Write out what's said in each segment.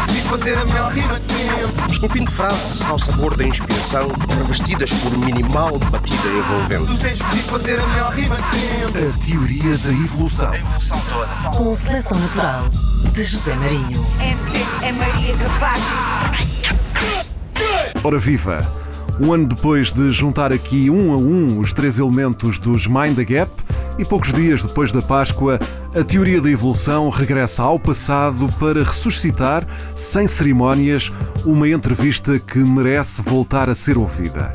escolhi fazer a melhor rima de sempre. Esculpindo frases ao sabor da inspiração, revestidas por minimal batida envolvente. Tu tens escolhi fazer a melhor rima de sempre. A teoria da evolução. Com seleção natural de José Marinho. MC é Maria Capaz. Ora viva! Um ano depois de juntar aqui um a um os três elementos dos Mind the Gap e poucos dias depois da Páscoa, a teoria da evolução regressa ao passado para ressuscitar, sem cerimónias, uma entrevista que merece voltar a ser ouvida.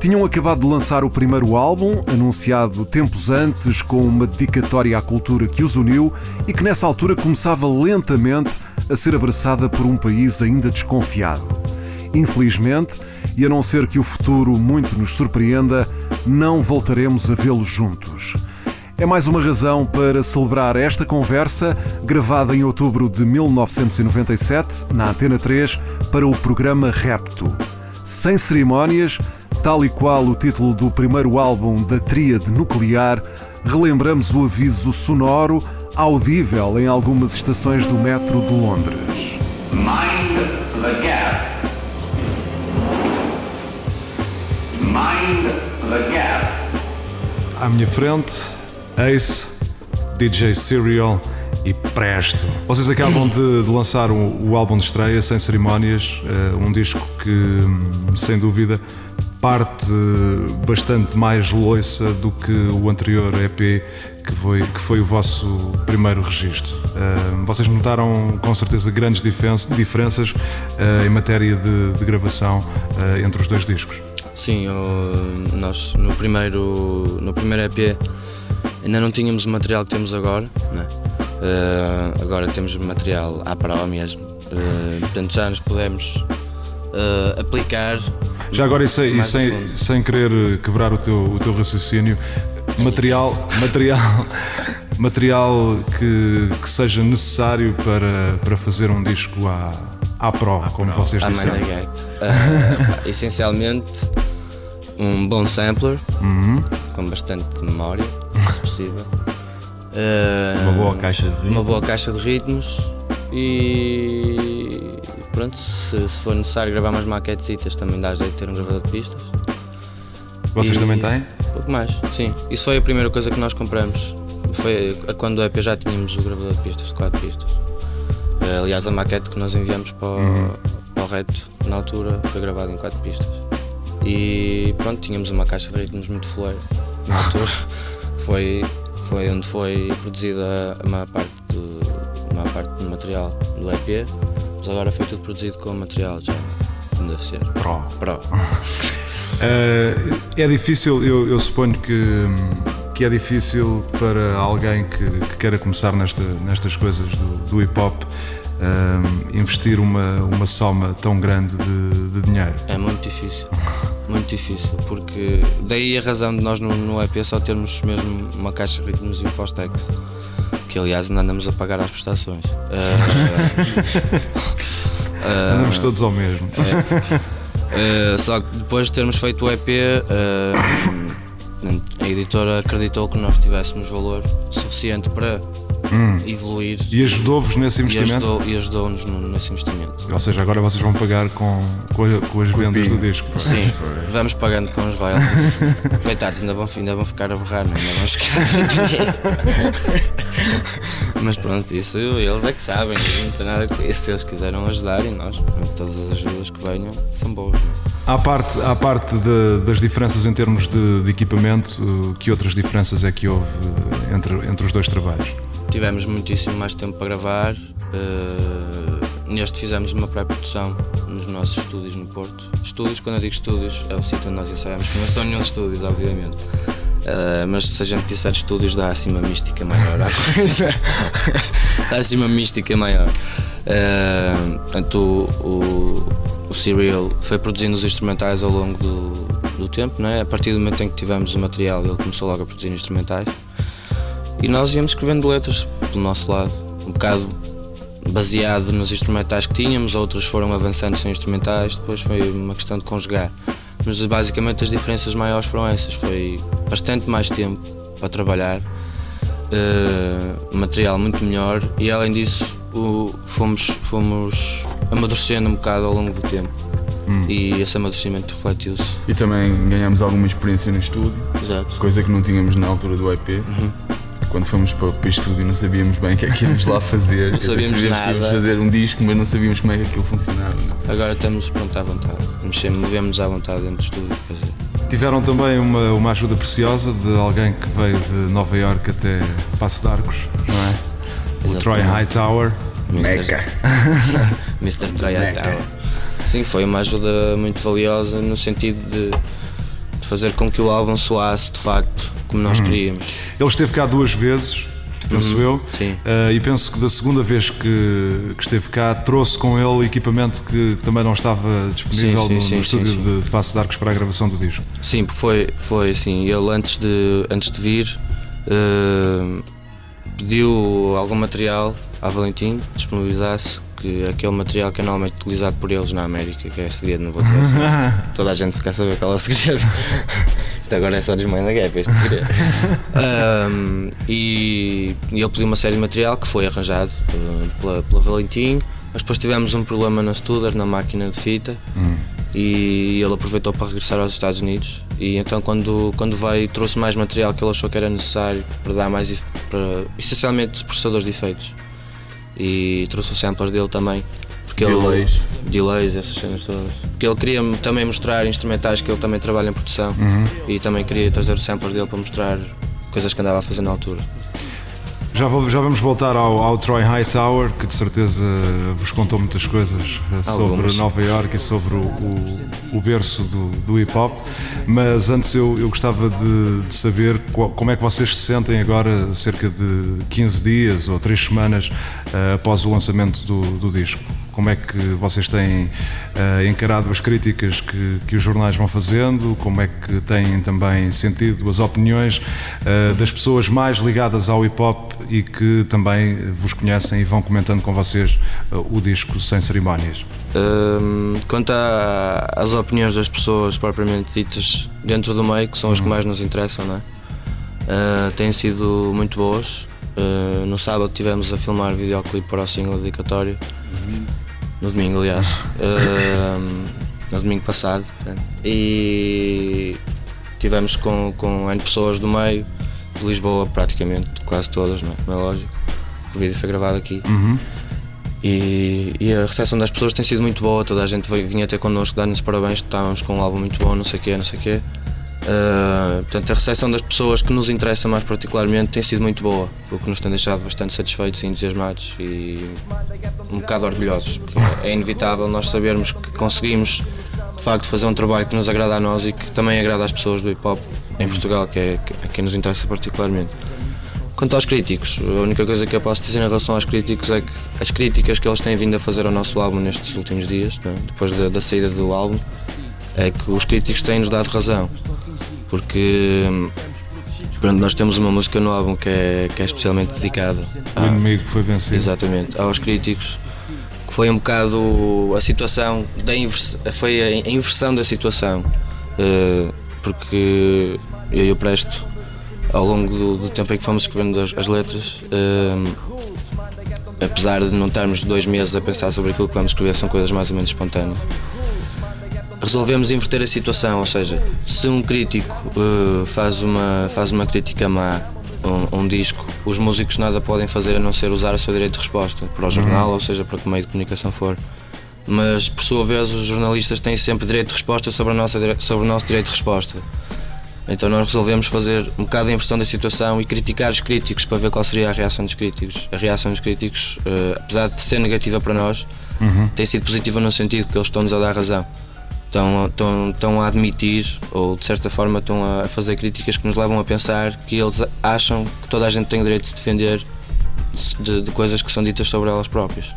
Tinham acabado de lançar o primeiro álbum, anunciado tempos antes com uma dedicatória à cultura que os uniu e que nessa altura começava lentamente a ser abraçada por um país ainda desconfiado. Infelizmente, e a não ser que o futuro muito nos surpreenda, não voltaremos a vê-los juntos. É mais uma razão para celebrar esta conversa, gravada em outubro de 1997, na Antena 3, para o programa Repto. Sem cerimónias, tal e qual o título do primeiro álbum da Tríade Nuclear, relembramos o aviso sonoro audível em algumas estações do metro de Londres. Mind the gap. Mind the gap. À minha frente, Ace, DJ Serial e Presto. Vocês acabam de, de lançar o, álbum de estreia, sem cerimónias, eh, um disco que, sem dúvida, parte bastante mais loiça do que o anterior EP, que foi, que foi o vosso primeiro registro. Eh, vocês notaram com certeza grandes diferen- diferenças eh, em matéria de, de gravação eh, entre os dois discos. Sim, nós no primeiro, no primeiro EP ainda não tínhamos o material que temos agora, né? Eh, agora temos material à prova mesmo. Eh, portanto, já nos podemos eh, aplicar. Já agora, e sem, e sem, sem querer quebrar o teu, o teu raciocínio, material, material, material que, que seja necessário para, para fazer um disco à, à pro, como vocês à disseram. Mind the Gap. Eh, essencialmente, um bom sampler Uhum. com bastante memória, se possível. Uma boa caixa de ritmo. uma boa caixa de ritmos e pronto, se, se for necessário gravar mais maquetesitas também dá jeito de ter um gravador de pistas. Vocês E- também têm? Pouco mais, sim. Isso foi a primeira coisa que nós compramos. Foi quando o EP já tínhamos o gravador de pistas, de 4 pistas. Eh, Aliás, a maquete que nós enviamos para o, Uhum. para o reto na altura foi gravada em 4 pistas. E pronto, tínhamos uma caixa de ritmos muito flueira na altura. foi, foi onde foi produzida a maior parte do, maior parte do material do EP, mas agora foi tudo produzido com material já como deve ser. Pro. Pro. Eh, é difícil, eu, eu suponho que, que é difícil para alguém que, que queira começar nesta, nestas coisas do, do hip hop eh, investir uma, uma soma tão grande de, de dinheiro. É muito difícil. Muito difícil, porque daí a razão de nós no, no EP só termos mesmo uma caixa de ritmos e um Fostex. Que aliás ainda andamos a pagar às prestações. Ah, ah, Andamos todos ao mesmo. ah, só que depois de termos feito o EP, a editora acreditou que nós tivéssemos valor suficiente para evoluir E ajudou-vos nesse e investimento? ajudou- e ajudou-nos no- nesse investimento. Ou seja, agora vocês vão pagar com, com, a- com as vendas do disco. Sim, vamos pagando com os royalties. Coitados, ainda vão, ainda vão ficar a berrar, não é? ainda vamos ficar. Mas pronto, isso eles é que sabem, não tem nada com isso. Se eles quiseram ajudar e nós, pronto, todas as ajudas que venham são boas. não é? À parte, à parte de- das diferenças em termos de, de equipamento, que outras diferenças é que houve uh, entre, entre os dois trabalhos? Tivemos muitíssimo mais tempo para gravar. eh, neste fizemos uma pré-produção nos nossos estúdios no Porto. Estúdios, quando eu digo estúdios, é o sítio onde nós ensaiamos, que não são nenhum estúdios, obviamente. Eh, mas se a gente disser estúdios, dá assim uma mística maior. à coisa. dá assim uma mística maior. Eh, portanto, o, o, o Serial foi produzindo os instrumentais ao longo do, do tempo, não é? a partir do momento em que tivemos o material, ele começou logo a produzir instrumentais. E nós íamos escrevendo letras pelo nosso lado, um bocado baseado nos instrumentais que tínhamos, outros foram avançando sem instrumentais, depois foi uma questão de conjugar. Mas basicamente as diferenças maiores foram essas, foi bastante mais tempo para trabalhar, eh, material muito melhor e além disso o, fomos, fomos amadurecendo um bocado ao longo do tempo. E esse amadurecimento refletiu-se. E também ganhámos alguma experiência no estúdio, Exato. coisa que não tínhamos na altura do EP. Quando fomos para, para o estúdio não sabíamos bem o que é que íamos lá fazer. Quer dizer, sabíamos que íamos nada. fazer um disco, mas não sabíamos como é que aquilo funcionava. não. Agora estamos pronto à vontade. Mexemos, movemos à vontade dentro do estúdio. Tiveram também uma, uma ajuda preciosa de alguém que veio de Nova York até Passo de Arcos, não é? O. Troy Hightower. Mr. Mr. Troy Tower. Sim, foi uma ajuda muito valiosa no sentido de fazer com que o álbum soasse de facto como nós queríamos. Ele esteve cá duas vezes, penso eu, sim. eh, e penso que da segunda vez que, que esteve cá trouxe com ele equipamento que, que também não estava disponível Sim, sim, no, sim, no estúdio. De, de Passo de Arcos para a gravação do disco. Sim, porque foi, foi assim, ele antes de, antes de vir eh, pediu algum material à Valentim, disponibilizasse que aquele material que é normalmente utilizado por eles na América, que é segredo, não vou dizer assim. Toda a gente fica a saber qual é o segredo. Isto agora é só desmãe da gap, este segredo. Ahm, e, e ele pediu uma série de material que foi arranjado eh, pela, pela Valentim, mas depois tivemos um problema na Studer, na máquina de fita, e ele aproveitou para regressar aos Estados Unidos. E então, quando, quando veio, trouxe mais material que ele achou que era necessário para dar mais, para, essencialmente, processadores de efeitos. E trouxe o sampler dele também. Porque Delays. Ele, delays, essas cenas todas. Porque ele queria também mostrar instrumentais que ele também trabalha em produção. E também queria trazer o sampler dele para mostrar coisas que andava a fazer na altura. Já, vou- já vamos voltar ao, ao Troy Hightower, que de certeza vos contou muitas coisas eh, sobre. Nova York e sobre o, o- o berço do, do hip hop. Mas antes eu, eu gostava de, de saber qual- como é que vocês se sentem agora, cerca de 15 dias ou 3 semanas eh, após o lançamento do, do disco. Como é que vocês têm eh, encarado as críticas que, que os jornais vão fazendo? Como é que têm também sentido as opiniões eh, das pessoas mais ligadas ao hip hop e que também vos conhecem e vão comentando com vocês eh, o disco sem cerimónias? Hum, quanto às opiniões das pessoas propriamente ditas dentro do meio, que são as que mais nos interessam, não é? Ah, têm sido muito boas. Ah, no sábado tivemos a filmar videoclipe para o single dedicatório. No domingo, aliás. Ah, no domingo passado. portanto. E tivemos com, com N pessoas do meio, de Lisboa praticamente, quase todas, não é? Como é lógico. O vídeo foi gravado aqui. E, e a recepção das pessoas tem sido muito boa, toda a gente veio, vinha ter connosco dar-nos parabéns, estávamos com um álbum muito bom, não sei o quê, não sei o quê. Ah, portanto, a recepção das pessoas que nos interessa mais particularmente tem sido muito boa, o que nos tem deixado bastante satisfeitos e entusiasmados e um bocado orgulhosos. É inevitável nós sabermos que conseguimos de facto fazer um trabalho que nos agrada a nós e que também agrada às pessoas do hip hop em Portugal, que é a quem nos interessa particularmente. Quanto aos críticos, a única coisa que eu posso dizer em relação aos críticos é que as críticas que eles têm vindo a fazer ao nosso álbum nestes últimos dias, não é? depois da, da saída do álbum, é que os críticos têm-nos dado razão. Porque pronto, nós temos uma música no álbum que é, que é especialmente dedicada O a- inimigo foi vencido. Exatamente, aos críticos, que foi um bocado a situação, da invers, foi a a inversão da situação, eh, porque eu e o Presto, ao longo do, do tempo em que fomos escrevendo as, as letras, eh, apesar de não estarmos dois meses a pensar sobre aquilo que vamos escrever, são coisas mais ou menos espontâneas. Resolvemos inverter a situação, ou seja, se um crítico eh, faz, uma, faz uma crítica má a um, um disco, os músicos nada podem fazer a não ser usar o seu direito de resposta para o jornal, ou seja, para que meio de comunicação for. Mas, por sua vez, os jornalistas têm sempre direito de resposta sobre, a nossa, sobre o nosso direito de resposta. Então nós resolvemos fazer um bocado a inversão da situação e criticar os críticos para ver qual seria a reação dos críticos. A reação dos críticos, eh, apesar de ser negativa para nós, tem sido positiva no sentido que eles estão-nos a dar razão. Estão, estão, estão a admitir, ou de certa forma estão a fazer críticas que nos levam a pensar que eles acham que toda a gente tem o direito de se defender de, de coisas que são ditas sobre elas próprias.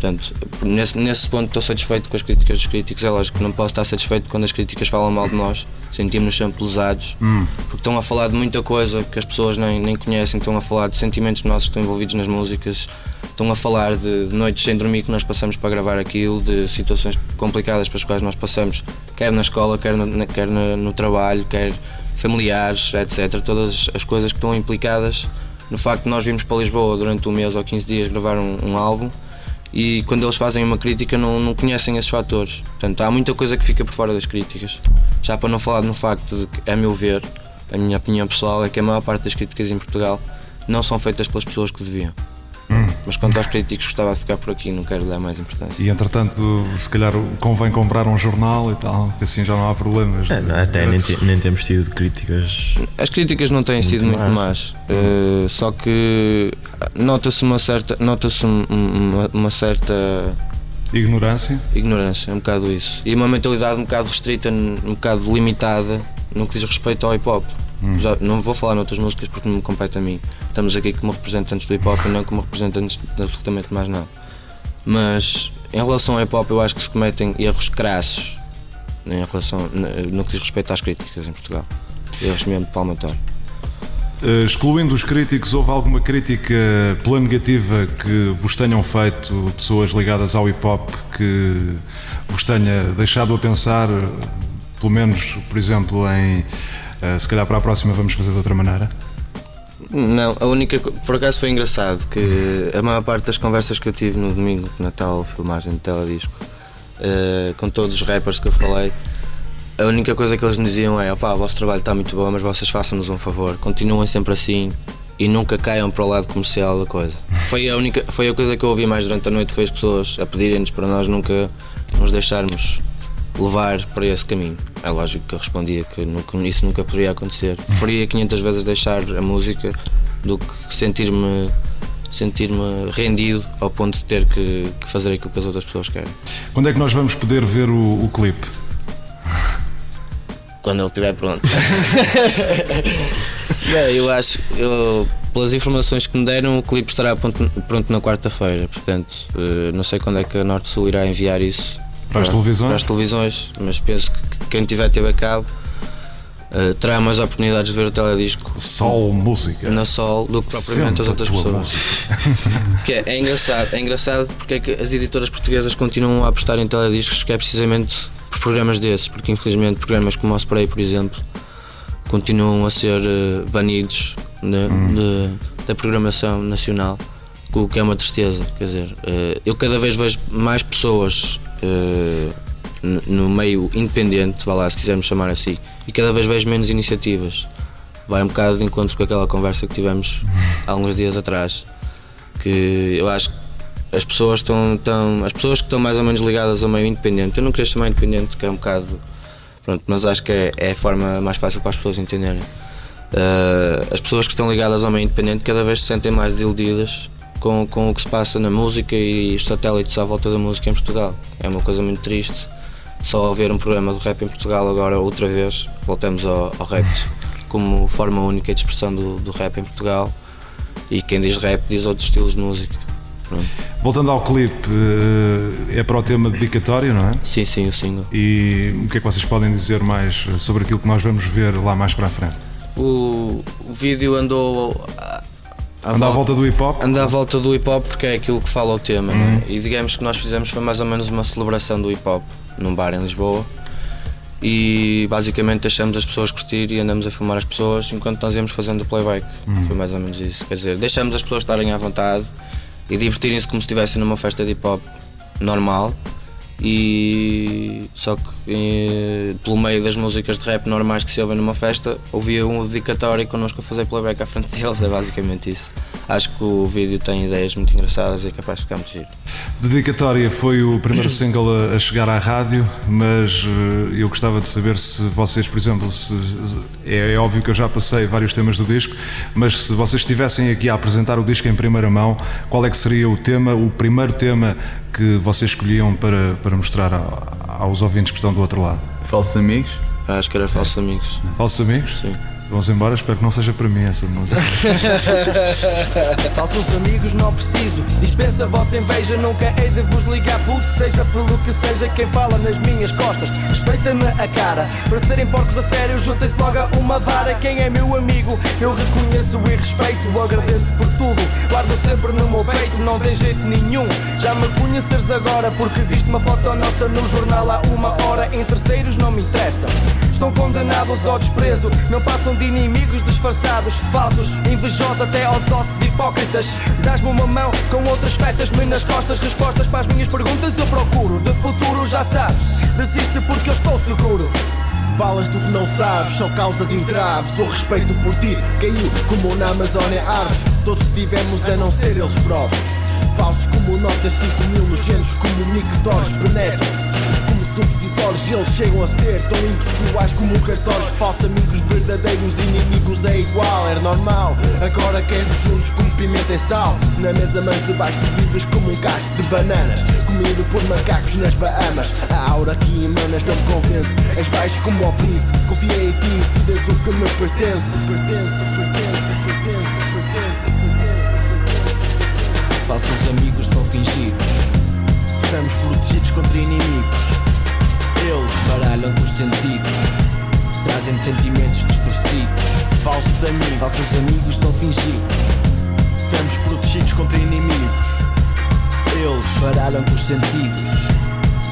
Portanto, nesse, nesse ponto estou satisfeito com as críticas dos críticos. É lógico que não posso estar satisfeito quando as críticas falam mal de nós. Sentimos-nos sempre pesados. Porque estão a falar de muita coisa que as pessoas nem, nem conhecem. Estão a falar de sentimentos nossos que estão envolvidos nas músicas. Estão a falar de, de noites sem dormir que nós passamos para gravar aquilo, de situações complicadas para as quais nós passamos, quer na escola, quer no, quer na- no trabalho, quer familiares, etc. Todas as coisas que estão implicadas no facto de nós virmos para Lisboa durante um mês ou 15 dias gravar um, um álbum e quando eles fazem uma crítica não, não conhecem esses fatores. Portanto, há muita coisa que fica por fora das críticas. Já para não falar no facto de que, a meu ver, a minha opinião pessoal é que a maior parte das críticas em Portugal não são feitas pelas pessoas que deviam. Mas quanto aos críticos, gostava de ficar por aqui, não quero dar mais importância. E entretanto, se calhar convém comprar um jornal e tal, que assim já não há problemas. É, não, até nem, te- nem temos tido críticas. As críticas não têm sido muito más, eh, só que nota-se uma certa, nota-se um- um- uma, uma certa Ignorância. ignorância, um bocado isso. E uma mentalidade um bocado restrita, um bocado limitada no que diz respeito ao hip hop. Já, não vou falar noutras músicas porque não me compete a mim. Estamos aqui como representantes do hip hop e não como representantes de absolutamente mais nada. Mas em relação ao hip hop, eu acho que se cometem erros crassos em relação, no que diz respeito às críticas em Portugal. Erros mesmo de palmatório. Eh, excluindo os críticos, houve alguma crítica pela negativa que vos tenham feito pessoas ligadas ao hip hop que vos tenha deixado a pensar, pelo menos, por exemplo, em se calhar para a próxima vamos fazer de outra maneira? Não, a única. Por acaso foi engraçado que a maior parte das conversas que eu tive no domingo, na tal filmagem de teledisco, eh, com todos os rappers que eu falei, a única coisa que eles me diziam é: opá, o vosso trabalho está muito bom, mas vocês façam-nos um favor, continuem sempre assim e nunca caiam para o lado comercial da coisa. Foi a única. Foi a coisa que eu ouvi mais durante a noite, foi as pessoas a pedirem-nos para nós nunca nos deixarmos levar para esse caminho. É lógico que eu respondia que nunca- isso nunca poderia acontecer. Preferia 500 vezes deixar a música do que sentir-me sentir-me rendido ao ponto de ter que, que fazer aquilo que as outras pessoas querem. Quando é que nós vamos poder ver o, o clipe? Quando ele estiver pronto. Bem, eu acho, eu, pelas informações que me deram, o clipe estará pronto, pronto na quarta-feira. Portanto, eh, não sei quando é que a Norte Sul irá enviar isso Para as televisões? para as televisões, mas penso que quem tiver TV a cabo eh, terá mais oportunidades de ver o teledisco Sol Música. na Sol do que propriamente Sente as outras pessoas. Que é, é engraçado, é engraçado porque é que as editoras portuguesas continuam a apostar em telediscos, que é precisamente por programas desses, porque infelizmente programas como o Spray, por exemplo, continuam a ser eh, banidos né, de- da programação nacional, o que é uma tristeza. Quer dizer, eh, eu cada vez vejo mais pessoas eh, no meio independente, vá lá se quisermos chamar assim, e cada vez vejo menos iniciativas. Vai um bocado de encontro com aquela conversa que tivemos há uns dias atrás, que eu acho que as pessoas estão, estão as pessoas que estão mais ou menos ligadas ao meio independente, eu não queria chamar independente, que é um bocado Pronto, mas acho que é, é a forma mais fácil para as pessoas entenderem. Uh, as pessoas que estão ligadas ao meio independente cada vez se sentem mais desiludidas com, com o que se passa na música e os satélites à volta da música em Portugal. É uma coisa muito triste. Só haver um programa de rap em Portugal agora outra vez, voltamos ao, ao rap como forma única de expressão do, do rap em Portugal. E quem diz rap diz outros estilos de música. Pronto. Voltando ao clipe, eh, é para o tema dedicatório, não é? Sim, sim, o single. E o que é que vocês podem dizer mais sobre aquilo que nós vamos ver lá mais para a frente? O, o vídeo andou à, Anda à volta do hip hop? anda à volta do hip hop porque é aquilo que fala o tema, não é? E digamos que nós fizemos foi mais ou menos uma celebração do hip hop num bar em Lisboa. E basicamente deixamos as pessoas curtir e andamos a filmar as pessoas enquanto nós íamos fazendo o playback. Foi mais ou menos isso. Quer dizer, deixamos as pessoas estarem à vontade e divertirem-se como se estivessem numa festa de hip hop normal. E só que eh, pelo meio das músicas de rap normais que se ouvem numa festa, ouvia um dedicatório connosco a fazer playback à frente deles, é basicamente isso. Acho que o vídeo tem ideias muito engraçadas e é capaz de ficar muito giro. Dedicatória foi o primeiro single a, a chegar à rádio, mas eh, eu gostava de saber se vocês, por exemplo, se, é, é óbvio que eu já passei vários temas do disco, mas se vocês estivessem aqui a apresentar o disco em primeira mão, qual é que seria o tema, o primeiro tema que vocês escolhiam para, para mostrar a- aos ouvintes que estão do outro lado? Falsos amigos? Acho que era falsos amigos. Falsos amigos? Sim. Vamos embora, espero que não seja para mim essa música. Falsos amigos não preciso. Dispensa a vossa inveja Nunca hei de vos ligar puto Seja pelo que seja quem fala nas minhas costas Respeita-me a cara. Para serem porcos a sério Juntem-se logo a uma vara. Quem é meu amigo Eu reconheço e respeito Agradeço por tudo. Guardo sempre no meu peito Não tem jeito nenhum. Já me conheceres agora Porque viste uma foto nossa no jornal há uma hora. Em terceiros não me interessa estão condenados ao desprezo. Não passam de inimigos disfarçados, falsos, invejosos até aos ossos hipócritas. Dás-me uma mão com outras metas-me nas costas. Respostas para as minhas perguntas eu procuro. De futuro já sabes, desiste porque eu estou seguro. Falas do que não sabes, só causas entraves. O respeito por ti caiu como na Amazónia árvores. Todos tivemos a não ser eles próprios. Falsos como notas 5 mil, nojentos como mictórios, penetram-se como supositórios. Eles chegam a ser tão impessoais como cartórios. Falsos amigos, verdadeiros inimigos é igual, é normal. Agora queres juntos como pimenta e sal. Na mesa, mas debaixo de vidros como um cacho de bananas. Comido por macacos nas Bahamas. A aura que emanas não me convence. És baixo como o príncipe. Confiei em ti, tiras o que me. Pertence, pertence, pertence, pertence. Falsos amigos estão fingidos. Estamos protegidos contra inimigos. Eles baralham os sentidos. Trazem sentimentos distorcidos. Falsos amigos. Falsos amigos estão fingidos. Estamos protegidos contra inimigos. Eles baralham os sentidos.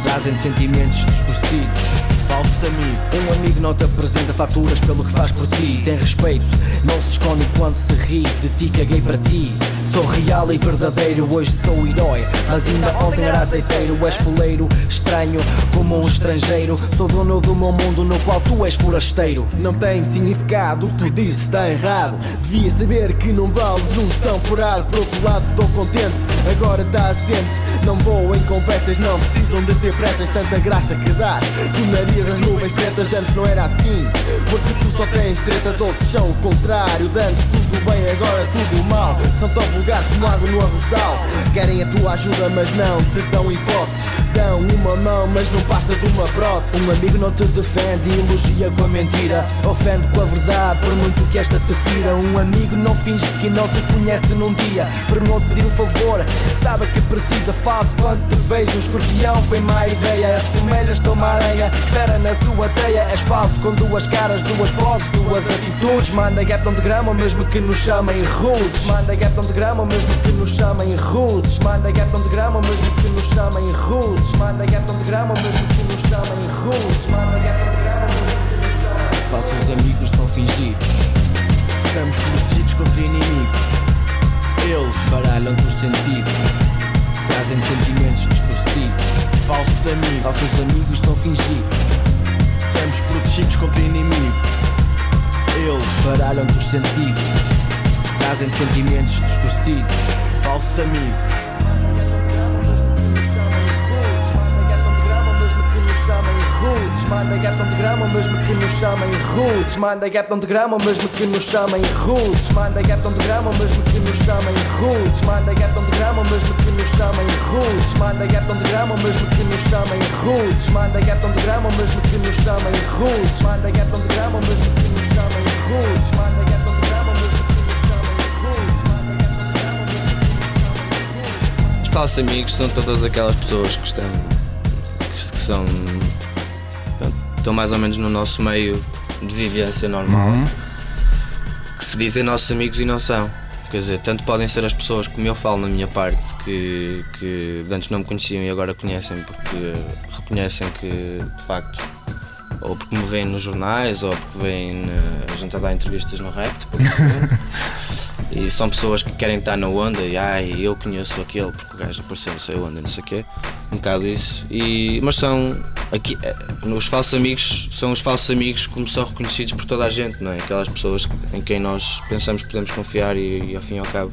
Trazem sentimentos distorcidos. Um amigo não te apresenta faturas pelo que faz por ti. Tem respeito, não se esconde enquanto se ri. De ti caguei para ti. Sou real e verdadeiro, hoje sou herói. Mas ainda ontem era azeiteiro. És fuleiro, estranho, como um estrangeiro. Sou dono do meu mundo no qual tu és forasteiro. Não tem significado, o que tu dizes está errado. Devia saber que não vales um estão furado. Por outro lado, estou contente, agora está assente. Não vou em conversas, não precisam de ter pressas. Tanta graça que dás. Tu narias as nuvens pretas, antes não era assim. Porque tu só tens tretas, outros são o contrário. De antes tudo bem, agora tudo mal. São tão vulgares como água no arrozal. Querem a tua ajuda, mas não te dão hipótese. Dão uma mão, mas não passa de uma prótese. Um amigo não te defende elogia com a mentira. Ofende com a verdade, por muito que esta te fira. Um amigo não finge que não te conhece num dia. Por não te pedir um favor, sabe que precisa. Faço quando te vejo. Um escorpião foi má ideia. Assemelhas-te uma areia, espera na sua teia. És falso com duas caras, duas poses, duas atitudes. Manda gap de grama, mesmo que nos chamem rudes. Manda gap de grama, mesmo que nos chamem rudes. Manda gap de grama, mesmo que nos chamem rudes. Manda gap de grama, mesmo que nos chamem rudes. Manda gap de grama, mesmo que nos chamem Falsos amigos estão fingidos. Estamos protegidos contra inimigos. Eles baralham os sentidos. Trazem sentimentos distorcidos. Falsos amigos. Falsos amigos estão fingidos. Estamos protegidos contra inimigos. Eles baralham os sentidos. Trazem sentimentos distorcidos. Falsos amigos. Manda gap de grama, mesmo que nos chamem rudes. Manda gap de grama, mesmo que nos chamem rudes. Manda gap de grama, mesmo que nos chamem rudes. Manda gap de grama, mesmo que nos chamem rudes. Manda gap de grama, mesmo que nos chamem rudes. Manda gap de grama, mesmo que nos chamem rudes. Manda gap de grama, mesmo que nos chamem rudes. Manda gap falsos amigos são todas aquelas pessoas que estão. que, que são. estão mais ou menos no nosso meio de vivência normal. Que se dizem nossos amigos e não são. Quer dizer, tanto podem ser as pessoas, como eu falo na minha parte, que, que antes não me conheciam e agora conhecem porque reconhecem que, de facto, ou porque me veem nos jornais, ou porque na, a gente a dar entrevistas no exemplo. E são pessoas que querem estar na onda e ai, eu conheço aquele porque o gajo apareceu não sei onde, não sei o quê. Um bocado isso. E, mas são aqui, eh, os falsos amigos são os falsos amigos como são reconhecidos por toda a gente, não é? Aquelas pessoas em quem nós pensamos que podemos confiar e, e ao fim e ao cabo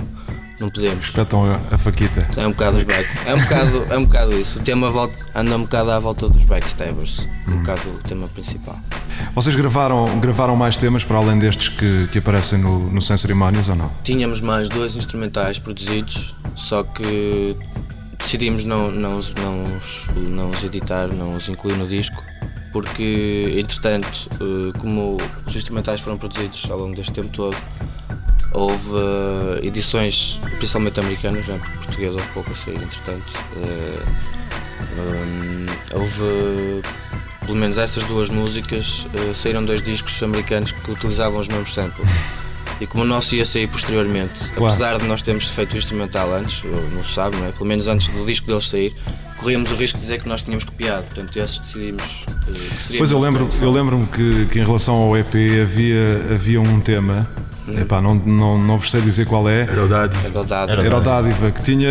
não podemos. Espetam a, a faquita. É um bocado os back. É um bocado, é um bocado isso. O tema volta, anda um bocado à volta dos backstabbers. Um bocado o tema principal. Vocês gravaram, gravaram mais temas para além destes que, que aparecem no, no Sem Cerimónias ou não? Tínhamos mais dois instrumentais produzidos, só que decidimos não, não, não, os, não os editar, não os incluir no disco, porque entretanto, eh, como os instrumentais foram produzidos ao longo deste tempo todo, houve eh, edições, principalmente americanas, né, porque português houve pouco a sair, entretanto. eh, hum, houve pelo menos essas duas músicas eh, saíram dois discos americanos que utilizavam os mesmos samples. E como o nosso ia sair posteriormente, Claro. apesar de nós termos feito o instrumental antes, não se sabe, não é? pelo menos antes do disco deles sair, corríamos o risco de dizer que nós tínhamos copiado. Portanto, esses decidimos que seria Pois eu lembro, eu lembro-me que, que em relação ao EP havia, havia um tema, epá, não, não, não vos sei dizer qual é, Era o Dado. Era o Dádiva. era o Dádiva, que tinha,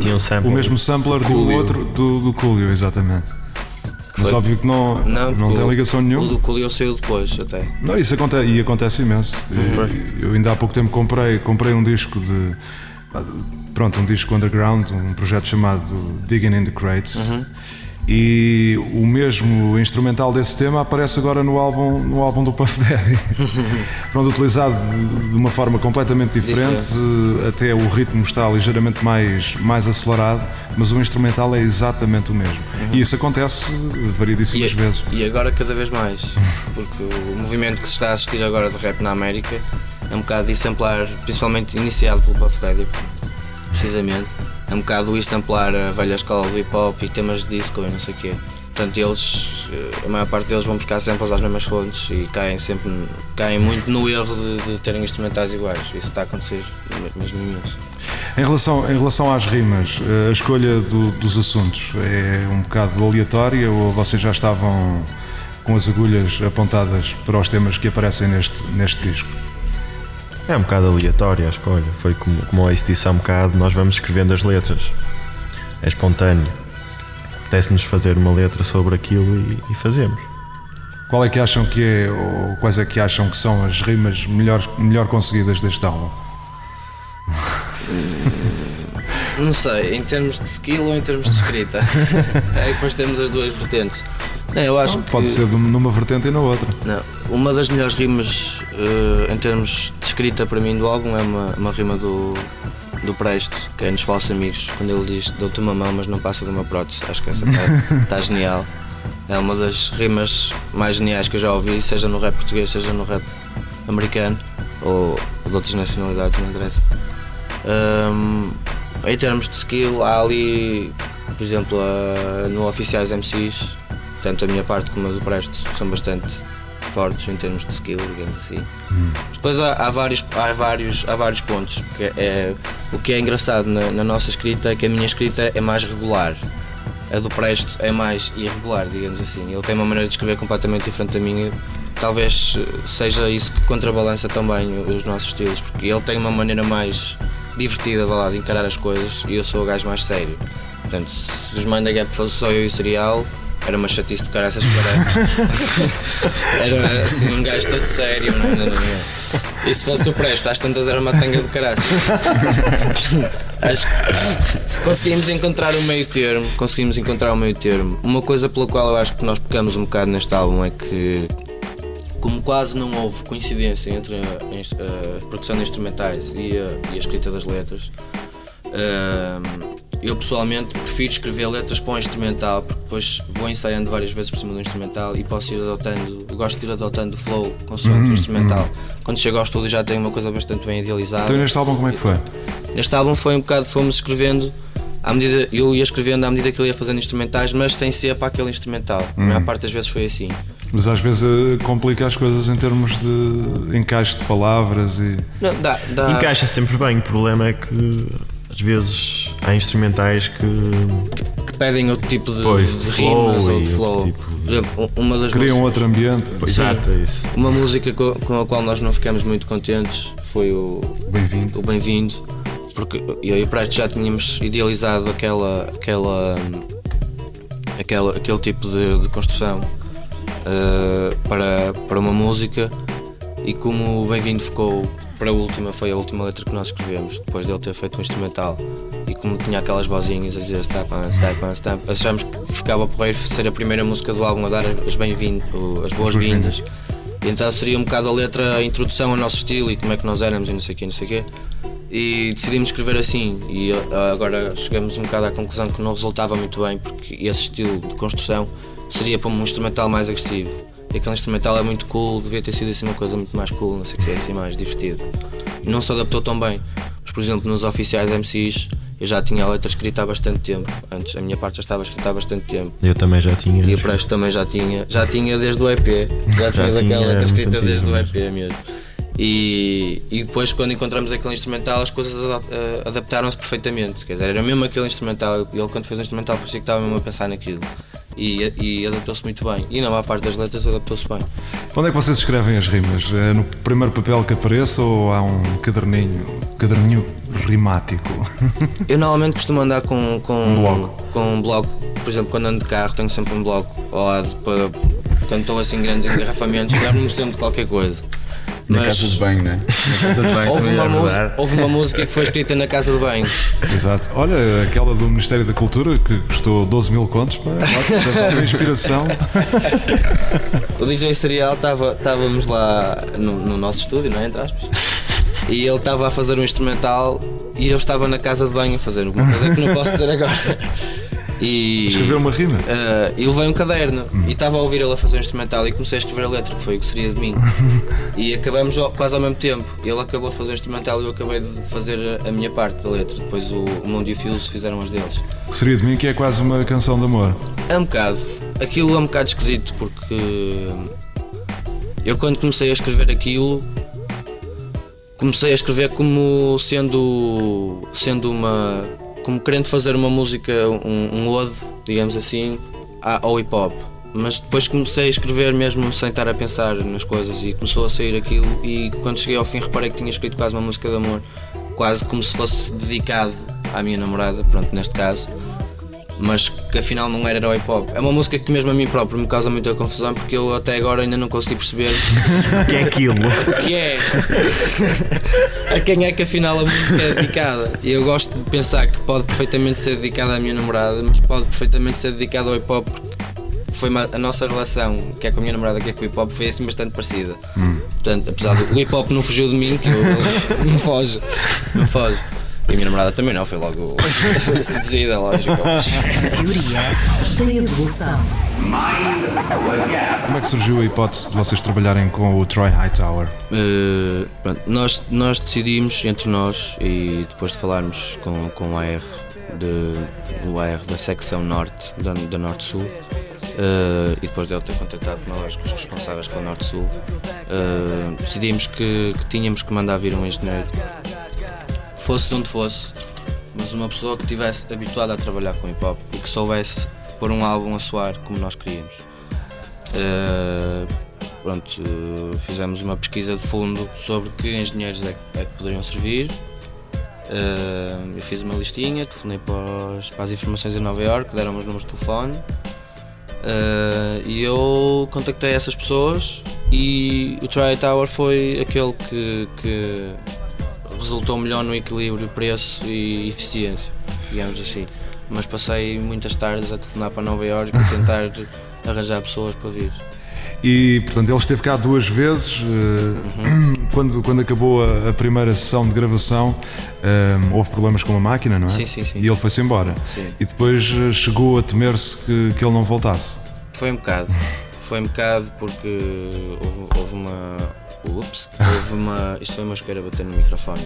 Tinha um sample. o mesmo sampler do outro, do, do Coolio, exatamente. Mas foi- óbvio que não, não, porque tem o- ligação O nenhuma. do Coolio saiu depois, até. Não, isso acontece, e acontece imenso. E- Eu ainda há pouco tempo comprei, comprei um disco de. Pronto, um disco underground, um projeto chamado Digging in the Crates. E o mesmo instrumental desse tema aparece agora no álbum, no álbum do Puff Daddy. Pronto, utilizado de, uma forma completamente diferente, até o ritmo está ligeiramente mais, mais acelerado, mas o instrumental é exatamente o mesmo. E isso acontece variedíssimas E, vezes. e agora cada vez mais, porque o movimento que se está a assistir agora de rap na América é um bocado de exemplar, principalmente iniciado pelo Puff Daddy, precisamente, é um bocado samplar a velha escola do hip hop e temas de disco e não sei o quê. Portanto, eles, eh, a maior parte deles vão buscar samples às mesmas fontes e caem sempre, caem muito no erro de, de terem instrumentais iguais. Isso está a acontecer mesmo imenso. Em relação, em relação às rimas, eh, a escolha do- dos assuntos é um bocado aleatória ou vocês já estavam com as agulhas apontadas para os temas que aparecem neste, neste disco? É um bocado aleatória a escolha. Foi como, como o Ace disse há um bocado, nós vamos escrevendo as letras. É espontâneo. Apetece-nos fazer uma letra sobre aquilo e, e fazemos. Qual é que acham que é, ou quais é que acham que são as rimas melhor, melhor conseguidas deste álbum? Não sei, em termos de skill ou em termos de escrita. Aí depois temos as duas vertentes. Não, eu acho que Pode ser de- numa vertente e na outra. não, uma das melhores rimas eh, em termos de escrita para mim do álbum é uma, uma rima do, do Preste, que é nos Falsos Amigos, quando ele diz dou-te uma mão mas não passa de uma prótese. Acho que essa está genial. É uma das rimas mais geniais que eu já ouvi, seja no rap português, seja no rap americano ou de outras nacionalidades, não interessa. Hum, em termos de skill, há ali, por exemplo, a- no Oficiais MCs, tanto a minha parte como a do Presto, são bastante fortes em termos de skill, digamos assim. Depois há, há vários, há, vários, há vários pontos. porque é, o que é engraçado na, na nossa escrita é que a minha escrita é mais regular. A do Presto é mais irregular, digamos assim. Ele tem uma maneira de escrever completamente diferente da minha. Talvez eh, seja isso que contrabalança também os nossos estilos, porque ele tem uma maneira mais divertida vá lá, de encarar as coisas e eu sou o gajo mais sério. Portanto, se os Mind the Gap fosse só eu e o Serial, era uma chatice de cara essas para Era assim um gajo todo sério, não, não, não, não. E se fosse o Presto, às tantas era uma tanga do caraças. Acho que conseguimos encontrar o meio termo. Conseguimos encontrar o meio termo. Uma coisa pela qual eu acho que nós pecamos um bocado neste álbum é que como quase não houve coincidência entre a, ins- a produção de instrumentais e a, e a escrita das letras, hum, eu pessoalmente prefiro escrever letras para o instrumental porque depois vou ensaiando várias vezes por cima do instrumental e posso ir adotando, gosto de ir adotando o flow consoante o instrumental. Quando chego ao estúdio já tenho uma coisa bastante bem idealizada. Então neste álbum como é que foi? Neste álbum foi um bocado, fomos escrevendo à medida, eu ia escrevendo à medida que ele ia fazendo instrumentais, mas sem ser para aquele instrumental. A maior parte das vezes foi assim. Mas às vezes eh, complica as coisas em termos de encaixe de palavras e. Não, dá, dá, Encaixa sempre bem. O problema é que às vezes há instrumentais que. que pedem outro tipo de, Pois, de rimas ou de flow. tipo de- uma das Criam músicas, outro ambiente. Exato, é isso. uma música co- com a qual nós não ficamos muito contentes foi o Bem-vindo. o Bem-vindo, porque eu e o Presto já tínhamos idealizado aquela, aquela, aquela, aquele tipo de, de construção eh, para, para uma música e como o Bem-vindo ficou para a última, foi a última letra que nós escrevemos, depois dele ter feito um instrumental e como tinha aquelas vozinhas a dizer step on, step on, step, achámos que ficava porreiro ser a primeira música do álbum a dar as bem-vindas, as boas-vindas. E então seria um bocado a letra, a introdução ao nosso estilo e como é que nós éramos e não sei o quê, não sei o quê. E decidimos escrever assim e ah, agora chegamos um bocado à conclusão que não resultava muito bem porque esse estilo de construção seria para um instrumental mais agressivo. E aquele instrumental é muito cool, devia ter sido assim uma coisa muito mais cool, não sei o quê, assim mais divertido. Não se adaptou tão bem. Mas por exemplo nos oficiais MCs eu já tinha a letra escrita há bastante tempo. Antes a minha parte já estava escrita há bastante tempo. Eu também já tinha. E o Presto também já tinha, já tinha desde o EP, já tinha tinha, daquela era letra escrita antigo desde o mesmo. EP mesmo. E, e depois, quando encontramos aquele instrumental, as coisas eh, adaptaram-se perfeitamente. Quer dizer, era mesmo aquele instrumental. Ele, quando fez o instrumental, parecia que estava mesmo a pensar naquilo. E, e adaptou-se muito bem. E na maior parte das letras adaptou-se bem. Onde é que vocês escrevem as rimas? É no primeiro papel que apareça ou há um caderninho, caderninho rimático? Eu normalmente costumo andar com, com, Um bloco. com um bloco, por exemplo, quando ando de carro tenho sempre um bloco ao lado para quando estou assim grandes engarrafamentos, lembro-me sempre de qualquer coisa. Na casa de banho, né? Na casa de banho houve, uma é música, houve uma música que foi escrita na casa de banho. Exato. Olha, aquela do Ministério da Cultura que custou 12 mil contos, deve dar uma inspiração. O DJ Serial estava, estávamos lá no, no nosso estúdio, não é? Entre aspas. E ele estava a fazer um instrumental e eu estava na casa de banho a fazer uma coisa que não posso dizer agora. E, Escrever uma rima? Eh, e levei um caderno e estava a ouvir ele a fazer o instrumental e comecei a escrever a letra, que foi o que seria de mim. e acabamos quase ao mesmo tempo. Ele acabou de fazer o instrumental e eu acabei de fazer a, minha parte da letra. Depois o, o Mundo e o Fios fizeram as deles. Seria de mim que é quase uma canção de amor. É um bocado. Aquilo é um bocado esquisito porque eu quando comecei a escrever aquilo comecei a escrever como sendo sendo uma como querendo fazer uma música um, um ode digamos assim ao hip hop. Mas depois comecei a escrever mesmo sem estar a pensar nas coisas e começou a sair aquilo e quando cheguei ao fim reparei que tinha escrito quase uma música de amor quase como se fosse dedicado à minha namorada pronto neste caso mas que afinal não era o hip hop. É uma música que mesmo a mim próprio me causa muita confusão porque eu até agora ainda não consegui perceber O que é aquilo? o que é. a quem é que afinal a música é dedicada. E eu gosto de pensar que pode perfeitamente ser dedicada à minha namorada, mas pode perfeitamente ser dedicada ao hip hop porque foi uma- a nossa relação, que é com a minha namorada, que é com o hip hop, foi assim bastante parecida. Portanto, apesar do hip hop não fugiu de mim, que eu não foge, não foge. E a minha namorada também não, foi logo seduzida, lógico. Teoria da evolução. Como é que surgiu a hipótese de vocês trabalharem com o Troy Hightower? Uh, pronto, nós, nós decidimos entre nós e depois de falarmos com, com o AR, de, o AR da secção norte, da, da Norte-Sul, uh, e depois de ele ter contactado connosco os responsáveis pela Norte-Sul, uh, decidimos que, que tínhamos que mandar vir um engenheiro, fosse de onde fosse, mas uma pessoa que estivesse habituada a trabalhar com hip hop e que soubesse pôr um álbum a soar como nós queríamos. Uh, pronto, uh, fizemos uma pesquisa de fundo sobre que engenheiros é, que- é que poderiam servir. Uh, eu fiz uma listinha, telefonei para, para as informações em Nova York, deram-me os números de telefone Uh, e eu contactei essas pessoas e o Try Tower foi aquele que, que resultou melhor no equilíbrio preço e eficiência, digamos assim. Mas passei muitas tardes a telefonar para Nova York e tentar arranjar pessoas para vir. E, portanto, ele esteve cá duas vezes. eh, Quando, quando acabou a, a primeira sessão de gravação, eh, houve problemas com a máquina, não é? Sim, sim, sim. E ele foi-se embora. Sim. E depois eh, chegou a temer-se que, que ele não voltasse. Foi um bocado. Foi um bocado porque houve, houve uma. Ups! Houve uma. Isto foi uma isqueira bater no microfone.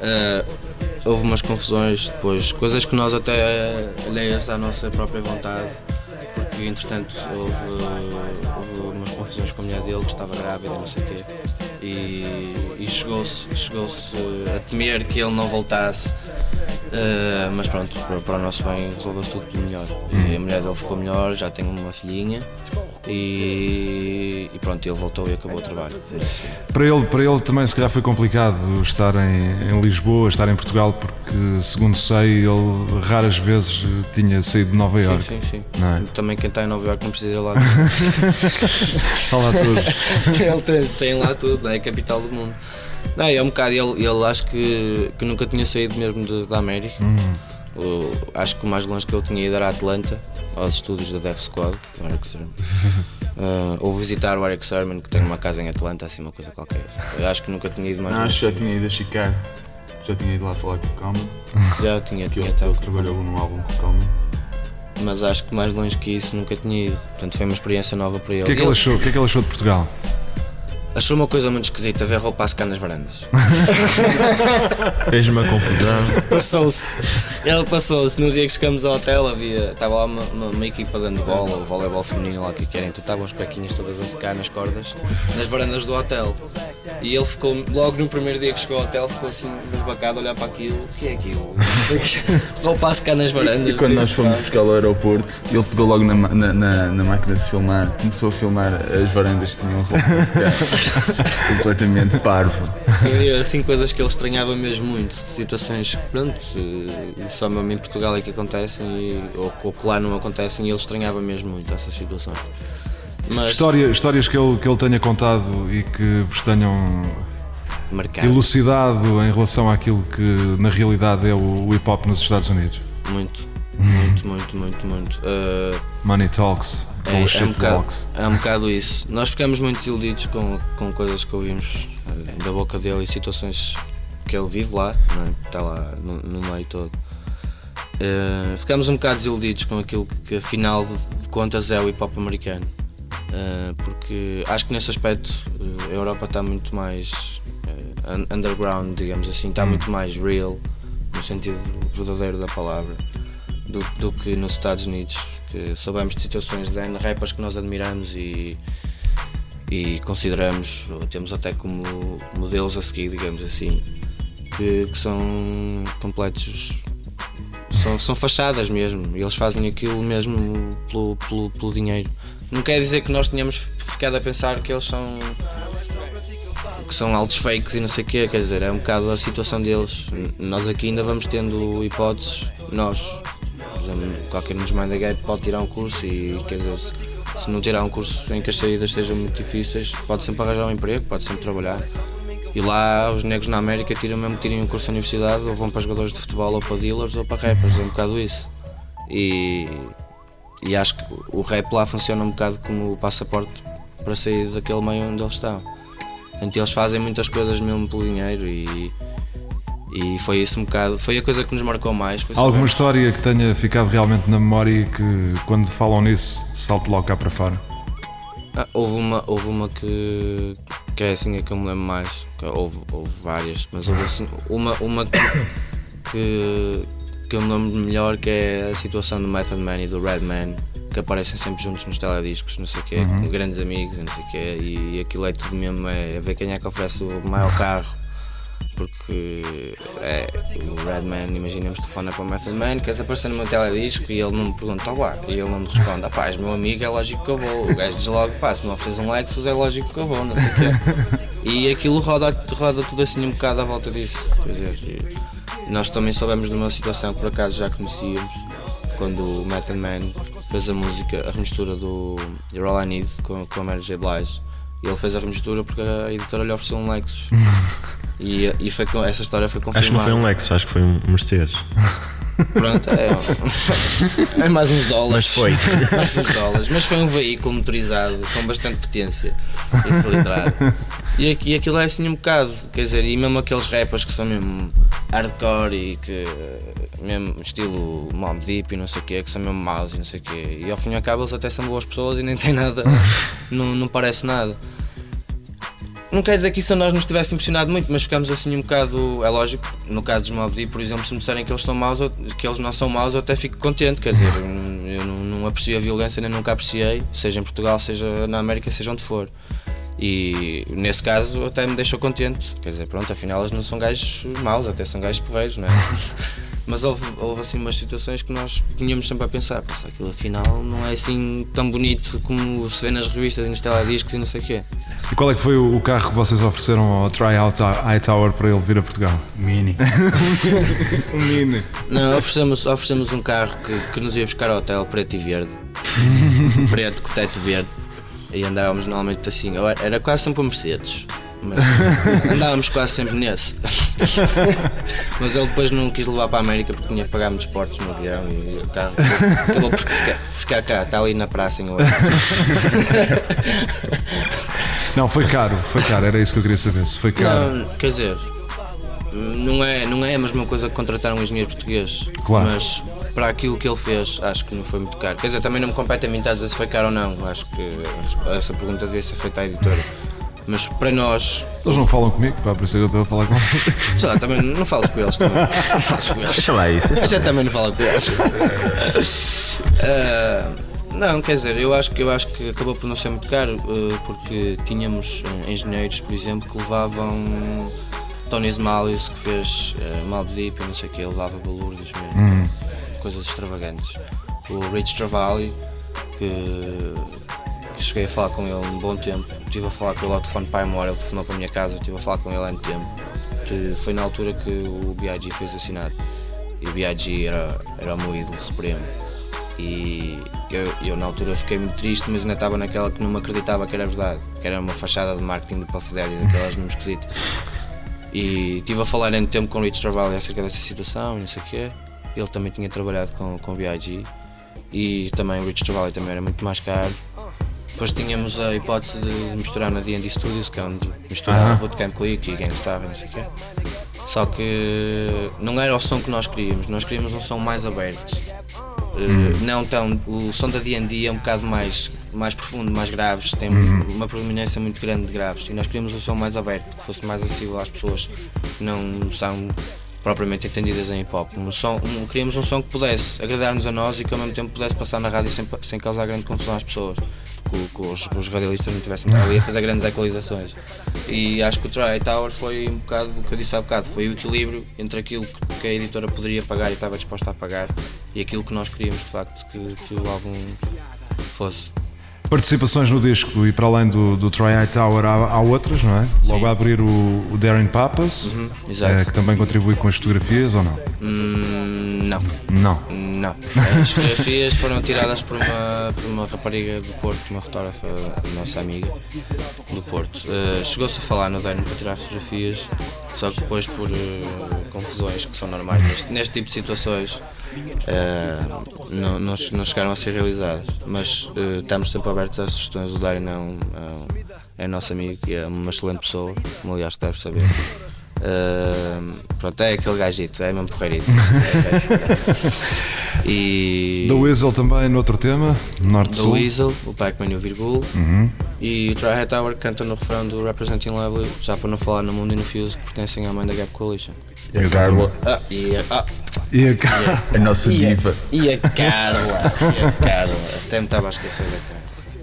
Ah, houve umas confusões depois, coisas que nós até alheias à nossa própria vontade, porque entretanto houve, houve umas confusões com a mulher dele que estava grávida, não sei o quê, e, e chegou-se chegou a temer que ele não voltasse. Uh, mas pronto, para, para o nosso bem resolveu-se tudo melhor. E a mulher dele ficou melhor, já tem uma filhinha e, e pronto, ele voltou e acabou o trabalho. Para ele, para ele também, se calhar, foi complicado estar em, em Lisboa, estar em Portugal, porque, segundo sei, ele raras vezes tinha saído de Nova Iorque. Sim, sim, sim. É? Também quem está em Nova Iorque não precisa ir lá. Está lá tudo. tem, tem lá tudo, é a capital do mundo. Não, é um bocado, ele, ele acho que, que nunca tinha saído mesmo de- da América. O- acho que o mais longe que ele tinha ido era a Atlanta, aos estúdios da Def Squad, o Eric Sermon. Ah, ou visitar o Eric Sermon, que tem uma casa em Atlanta, assim, uma coisa qualquer. Eu acho que nunca tinha ido mais Não, longe. acho que já tinha ido a Chicago. Já tinha ido lá falar com o Common. Já tinha, tinha ele, ele trabalhou num álbum com o Common. mas acho que mais longe que isso nunca tinha ido. Portanto, foi uma experiência nova para ele. O que, é que ele achou, o que é que ele achou de Portugal? Achou uma coisa muito esquisita ver roupa a secar nas varandas. Fez uma confusão. Passou-se. Ele passou-se. No dia que chegamos ao hotel havia. Estava lá uma, uma, uma equipa de handball ou voleibol feminino lá o que querem. Tu estavam as pequinhas todas a secar nas cordas nas varandas do hotel. E ele ficou, logo no primeiro dia que chegou ao hotel, ficou assim, desbacado a olhar para aquilo. O que é aquilo? Roupa a secar nas varandas. E quando nós fomos buscar ao aeroporto, ele pegou logo na, na, na- na máquina de filmar, começou a filmar as varandas que tinham roupa a secar. completamente parvo. E, assim, coisas que ele estranhava mesmo muito. Situações que, pronto, eh, só mesmo em Portugal é que acontecem, e, ou, ou que lá não acontecem, e ele estranhava mesmo muito essas situações. Mas História- histórias que ele, que ele tenha contado e que vos tenham marcado elucidado em relação àquilo que na realidade é o, o hip hop nos Estados Unidos. muito, muito, muito, muito, muito. Eh, Money talks, É, é, bullshit um bocado, walks. é um bocado isso. Nós ficamos muito iludidos com, com coisas que ouvimos eh, da boca dele e situações que ele vive lá, é? está lá no, no meio todo. Eh, ficamos um bocado desiludidos com aquilo que, afinal de, contas é o hip hop americano. Eh, porque acho que nesse aspecto eh, a Europa está muito mais un- underground, digamos assim, está muito mais real, no sentido verdadeiro da palavra, do, do que nos Estados Unidos, que soubemos de situações de N rappers que nós admiramos e, e consideramos, temos até como modelos a seguir, digamos assim, que, que são completos. São, são fachadas mesmo, eles fazem aquilo mesmo pelo, pelo, pelo dinheiro. Não quer dizer que nós tenhamos ficado a pensar que eles são que são altos fakes e não sei o quê, quer dizer, é um bocado a situação deles. Nós aqui ainda vamos tendo hipóteses, nós, qualquer um dos Mind the Gap pode tirar um curso e quer dizer, se, se não tirar um curso em que as saídas sejam muito difíceis, pode sempre arranjar um emprego, pode sempre trabalhar. E lá os negros na América tiram mesmo tirem um curso na universidade ou vão para jogadores de futebol ou para dealers ou para rappers, é um bocado isso. E, e acho que o rap lá funciona um bocado como o passaporte para sair daquele meio onde eles estão. Portanto, eles fazem muitas coisas mesmo pelo dinheiro e, e foi isso um bocado, foi a coisa que nos marcou mais. Alguma sabermos- história que tenha ficado realmente na memória e que quando falam nisso salte logo cá para fora? Ah, houve uma, houve uma que, que é assim a que eu me lembro mais. Houve, houve várias, mas houve assim, uma, uma que, que, que eu me lembro melhor que é a situação do Method Man e do Redman, que aparecem sempre juntos nos telediscos, não sei o quê, Uhum. com grandes amigos e não sei o quê, e aquilo é tudo mesmo, é, é ver quem é que oferece o maior carro. Porque é, o Redman, imaginemos, telefona para o Method Man, queres aparecer no meu teledisco e ele não me pergunta lá, e ele não me responde, ah pá, és meu amigo, é lógico que eu vou. O gajo diz logo, pá, se me ofereces um Lexus é lógico que eu vou, não sei o quê. E aquilo roda, roda tudo assim um bocado à volta disso. Quer dizer, nós também soubemos de uma situação que por acaso já conhecíamos, quando o Method Man fez a música, a remistura do You're All I Need com, com a Mary J. Blige. E ele fez a remistura porque a editora lhe ofereceu um Lexus. E, e foi, essa história foi confirmada. Acho que não foi um Lexus, acho que foi um Mercedes. Pronto, é, é mais uns dólares. Mas foi. mais uns dólares. Mas foi um veículo motorizado com bastante potência e cilindrada. E, aqui, aquilo é assim um bocado, quer dizer, e mesmo aqueles rappers que são mesmo hardcore e que mesmo estilo Mob Deep e não sei o quê, que são mesmo maus e não sei o quê. E ao fim e ao cabo eles até são boas pessoas e nem tem nada, não, não parece nada. Não quer dizer que isso a nós nos tivesse impressionado muito, mas ficamos assim um bocado. É lógico, no caso dos Mob por exemplo, se me disserem que eles são maus, que eles não são maus, eu até fico contente. Quer dizer, eu não, não aprecio a violência, nem nunca apreciei, seja em Portugal, seja na América, seja onde for. E nesse caso até me deixou contente. Quer dizer, pronto, afinal eles não são gajos maus, até são gajos porreiros, não é? Mas houve, houve assim umas situações que nós tínhamos sempre a pensar, pensar aquilo afinal não é assim tão bonito como se vê nas revistas e nos telediscos e não sei o quê. E qual é que foi o carro que vocês ofereceram ao Tryout Hightower para ele vir a Portugal? Mini. o Mini. Não, oferecemos, oferecemos um carro que, que nos ia buscar ao hotel preto e verde. preto com teto verde. E andávamos normalmente assim. Era quase sempre um Mercedes. Mas andávamos quase sempre nesse. Mas ele depois não quis levar para a América porque tinha que pagar muitos portos no avião e o carro acabou por ficar, ficar cá, está ali na praça em Oeiras. Não, foi caro, foi caro, era isso que eu queria saber. Se foi caro. Não, quer dizer, não é, não é a mesma coisa que contratar um engenheiro português. Claro. Mas para aquilo que ele fez, acho que não foi muito caro. Quer dizer, também não me compete a mim estar a dizer se foi caro ou não. Acho que essa pergunta devia ser feita à editora. Mas para nós, Eles não falam comigo, pá, por isso é que eu estou a falar com eles. sei lá, também não falo com eles também. Não falo com eles. Deixa lá isso. A gente também não fala com eles. Ah, Não, quer dizer, eu acho que, eu acho que acabou por não ser muito caro, eh, porque tínhamos engenheiros, por exemplo, que levavam Tony Smallius, que fez uh, Mob Deep e não sei o que, ele levava balúrdios mesmo, Hum. coisas extravagantes. O Rich Travali, que cheguei a falar com ele um bom tempo, estive a falar com ele ao telefone para ele telefonou para a minha casa, estive a falar com ele há muito tempo, foi na altura que o B.I.G. foi assassinado. E o B.I.G. era, era o meu ídolo supremo. E eu, eu na altura fiquei muito triste, mas ainda estava naquela que não me acreditava que era verdade, que era uma fachada de marketing Puff Daddy, daquelas mesmo esquisitas. E estive a falar em tempo com o Rich Travali acerca dessa situação e não sei o quê. Ele também tinha trabalhado com, com o B.I.G. E também o Rich Travali também era muito mais caro. Depois tínhamos a hipótese de misturar na D&D Studios, que é onde misturava Aham. Bootcamp Click e Gangstar e não sei o quê. Só que não era o som que nós queríamos, nós queríamos um som mais aberto. Uh, não tão, o som da D&D é um bocado mais, mais profundo, mais graves, tem uma proeminência muito grande de graves e nós queríamos um som mais aberto, que fosse mais acessível às pessoas que não são propriamente entendidas em hip hop. Um som, um- queríamos um som que pudesse agradar-nos a nós e que ao mesmo tempo pudesse passar na rádio sem, sem causar grande confusão às pessoas. Que, os, que os radialistas não tivessem ali a fazer grandes equalizações. E acho que o Try Tower foi um bocado o que eu disse há bocado, foi o equilíbrio entre aquilo que a editora poderia pagar e estava disposta a pagar e aquilo que nós queríamos de facto que, que o álbum fosse. Participações no disco e para além do, do Try Eye Tower há, há outras, não é? Logo a abrir o, o Darren Papas, Uhum, eh, que também contribui com as fotografias ou não? Hum, não. Não. Não. As fotografias foram tiradas por uma, por uma rapariga do Porto, uma fotógrafa, nossa amiga do Porto. Eh, Chegou-se a falar no Darren para tirar fotografias, só que depois por eh, confusões que são normais neste, neste tipo de situações eh, não, não, não chegaram a ser realizadas. Mas estamos sempre abertos às sugestões. O Darren é, um, é, um- é nosso amigo e é uma excelente pessoa, como aliás deves saber. Eh, pronto, é aquele gajito, é mesmo porreirito. e Da Weasel também no outro tema, The Norte-Sul. Weasel, o Pac-Man e o Virgul. Uhum. E o Try Tower canta no refrão do Representing Lovely, já para não falar no mundo e no Fuse, que pertencem à mãe da Gap Coalition. E a Carla, Ah, e a, ah, E a cara. a nossa e a, diva. e a Carla, e a Carla, até me estava a esquecer da Carla.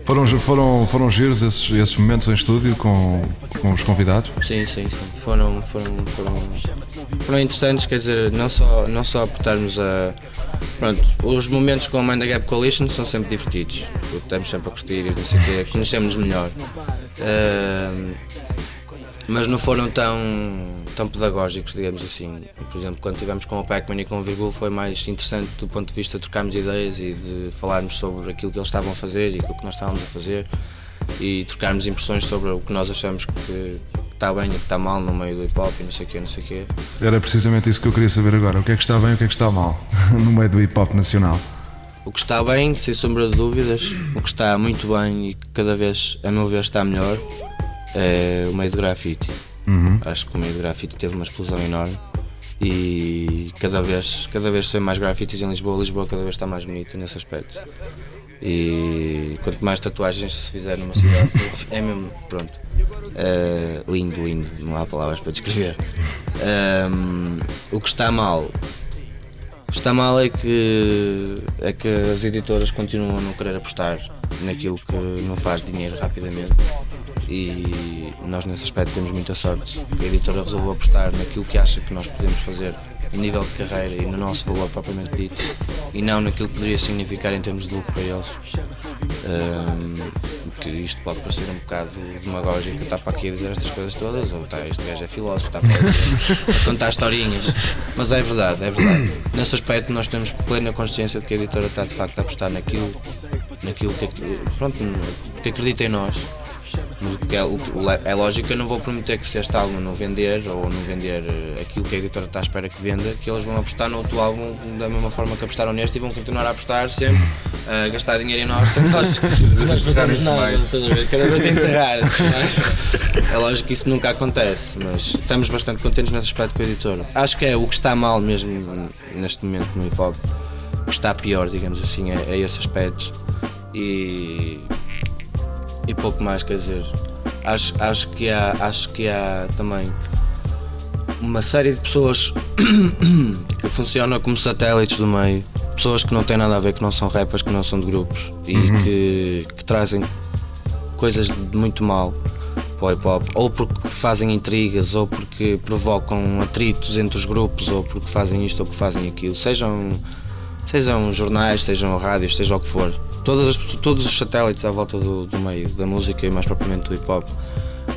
Foram, foram, foram giros esses, esses momentos em estúdio com, com os convidados? Sim, sim, sim. Foram, foram, foram, foram interessantes, quer dizer, não só, não só por estarmos a. Pronto, os momentos com a mãe da Gap Coalition são sempre divertidos, porque estamos sempre a curtir e não sei o quê, conhecemos-nos melhor. Ahm, mas não foram tão, tão pedagógicos, digamos assim. Por exemplo, quando estivemos com o Pac-Man e com o Virgul foi mais interessante do ponto de vista de trocarmos ideias e de falarmos sobre aquilo que eles estavam a fazer e aquilo que nós estávamos a fazer e trocarmos impressões sobre o que nós achamos que está bem e que está mal no meio do hip hop e não sei o quê, não sei o quê. Era precisamente isso que eu queria saber agora. O que é que está bem e o que é que está mal no meio do hip hop nacional? O que está bem, sem sombra de dúvidas, o que está muito bem e que cada vez, a meu ver, está melhor é o meio do grafite. Uhum. Acho que o meio do grafite teve uma explosão enorme e cada vez, cada vez tem mais grafites em Lisboa. Lisboa cada vez está mais bonita nesse aspecto. E quanto mais tatuagens se fizer numa cidade, é mesmo, pronto. É lindo, lindo, não há palavras para descrever. Ahm, o que está mal está mal é que, é que as editoras continuam a não querer apostar naquilo que não faz dinheiro rapidamente e nós nesse aspecto temos muita sorte. A editora resolveu apostar naquilo que acha que nós podemos fazer a nível de carreira e no nosso valor propriamente dito e não naquilo que poderia significar em termos de lucro para eles. Ahm, que isto pode parecer um bocado demagógico, está para aqui a dizer estas coisas todas, ou está, este gajo é filósofo, está para a contar historinhas. Mas é verdade, é verdade. Nesse aspecto nós temos plena consciência de que a editora está de facto a apostar naquilo, naquilo que, pronto, que acredita em nós. No que é, é lógico que eu não vou prometer que se este álbum não vender ou não vender eh, aquilo que a editora está à espera que venda, que eles vão apostar no outro álbum da mesma forma que apostaram neste e vão continuar a apostar sempre, a gastar dinheiro em nós, sem nós, nós fazemos nada, cada vez a enterrar. mas É lógico que isso nunca acontece, mas estamos bastante contentes nesse aspecto com a editora. Acho que é o que está mal mesmo neste momento no hip hop, o que está pior, digamos assim, é, é esse aspecto. E e pouco mais, quer dizer, acho, acho, que há, acho que há também uma série de pessoas que funcionam como satélites do meio pessoas que não têm nada a ver, que não são rappers, que não são de grupos e Uhum. que, que trazem coisas de muito mal para o hip hop, ou porque fazem intrigas, ou porque provocam atritos entre os grupos, ou porque fazem isto ou porque fazem aquilo, sejam, sejam jornais, sejam rádios, seja o que for. Todas as, todos os satélites à volta do, do meio da música e mais propriamente do hip hop.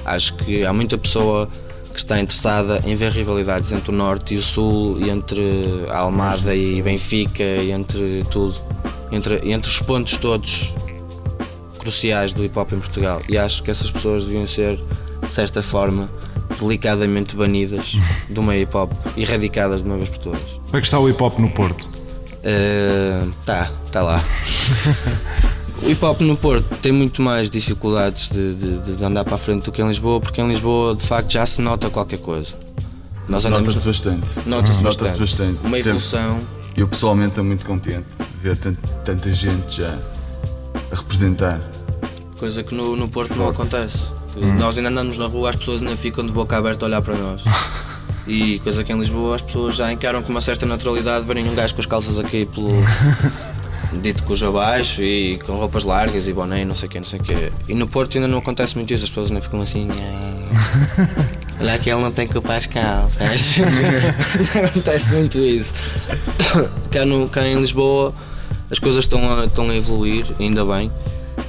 Acho que há muita pessoa que está interessada em ver rivalidades entre o Norte e o Sul, e entre a Almada e Benfica, e entre tudo, entre, entre os pontos todos cruciais do hip hop em Portugal. E acho que essas pessoas deviam ser, de certa forma, delicadamente banidas do meio hip hop, erradicadas de uma vez por todas. Como é que está o hip hop no Porto? Uh, tá, tá lá. o hip hop no Porto tem muito mais dificuldades de, de- de andar para a frente do que em Lisboa, porque em Lisboa de facto já se nota qualquer coisa. Nós andamos- Nota-se bastante. Nota-se bastante. bastante. Uma evolução. Eu pessoalmente estou muito contente de ver tant- tanta gente já a representar. Coisa que no, no Porto não Porto. acontece. Hum. Nós ainda andamos na rua, as pessoas ainda ficam de boca aberta a olhar para nós. E coisa que em Lisboa as pessoas já encaram com uma certa naturalidade verem um gajo com as calças aqui pelo. dito cujo abaixo e com roupas largas e boné e não sei o quê, não sei o quê. E no Porto ainda não acontece muito isso, as pessoas ainda ficam assim. "Ah, Olha que ele não tem culpa às calças. não acontece muito isso. Cá, no, cá em Lisboa as coisas estão a, estão a evoluir, ainda bem.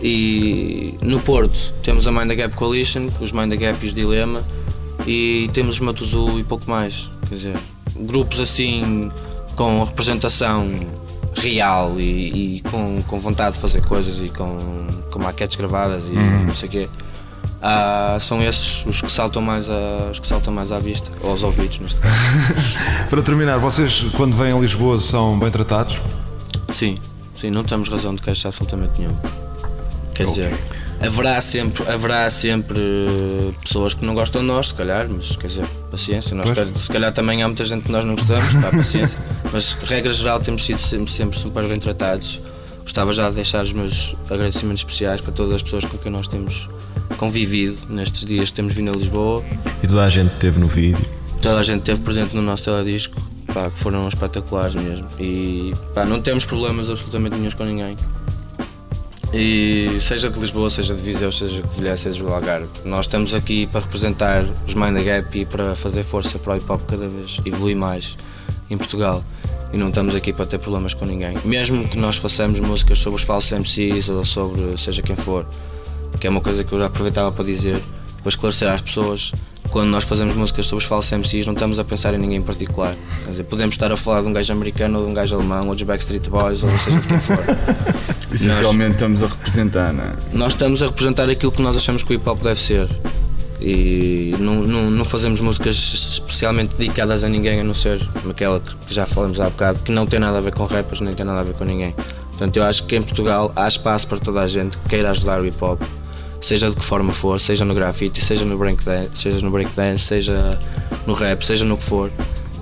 E no Porto temos a Mind the Gap Coalition, os Mind the Gap e os Dilema, e temos os Matuzu e pouco mais. Quer dizer, grupos assim com representação real e, e com, com vontade de fazer coisas e com, com maquetes gravadas e Uhum. não sei o quê. Ah, são esses os que saltam mais a, os que saltam mais à vista, ou aos ouvidos neste caso. Para terminar, vocês quando vêm a Lisboa são bem tratados? Sim, sim, não temos razão de queixar absolutamente nenhum. Quer dizer, haverá sempre, haverá sempre eh, pessoas que não gostam de nós, se calhar, mas quer dizer, paciência. Nós, Pois. se calhar também há muita gente que nós não gostamos, pá, paciência. Mas, regra geral, temos sido sempre, sempre super bem tratados. Gostava já de deixar os meus agradecimentos especiais para todas as pessoas com quem nós temos convivido nestes dias que temos vindo a Lisboa. E toda a gente teve no vídeo. Toda a gente esteve presente no nosso teledisco, pá, que foram espetaculares mesmo. E pá, não temos problemas absolutamente nenhum com ninguém. E seja de Lisboa, seja de Viseu, seja de Covilhã, seja do Algarve, nós estamos aqui para representar os Mind the Gap e para fazer força para o hip hop cada vez evoluir mais em Portugal. E não estamos aqui para ter problemas com ninguém. Mesmo que nós façamos músicas sobre os falsos MCs ou sobre seja quem for, que é uma coisa que eu já aproveitava para dizer, para esclarecer às pessoas, quando nós fazemos músicas sobre os falsos MCs, não estamos a pensar em ninguém em particular. Quer dizer, podemos estar a falar de um gajo americano ou de um gajo alemão ou dos Backstreet Boys ou seja de quem for. Essencialmente estamos a representar, não é? Nós estamos a representar aquilo que nós achamos que o hip hop deve ser. E não, não, não fazemos músicas especialmente dedicadas a ninguém, a não ser aquela que já falamos há bocado, que não tem nada a ver com rappers, nem tem nada a ver com ninguém. Portanto, eu acho que em Portugal há espaço para toda a gente que queira ajudar o hip hop, seja de que forma for, seja no grafite, seja no breakdance, seja no breakdance, seja no rap, seja no que for.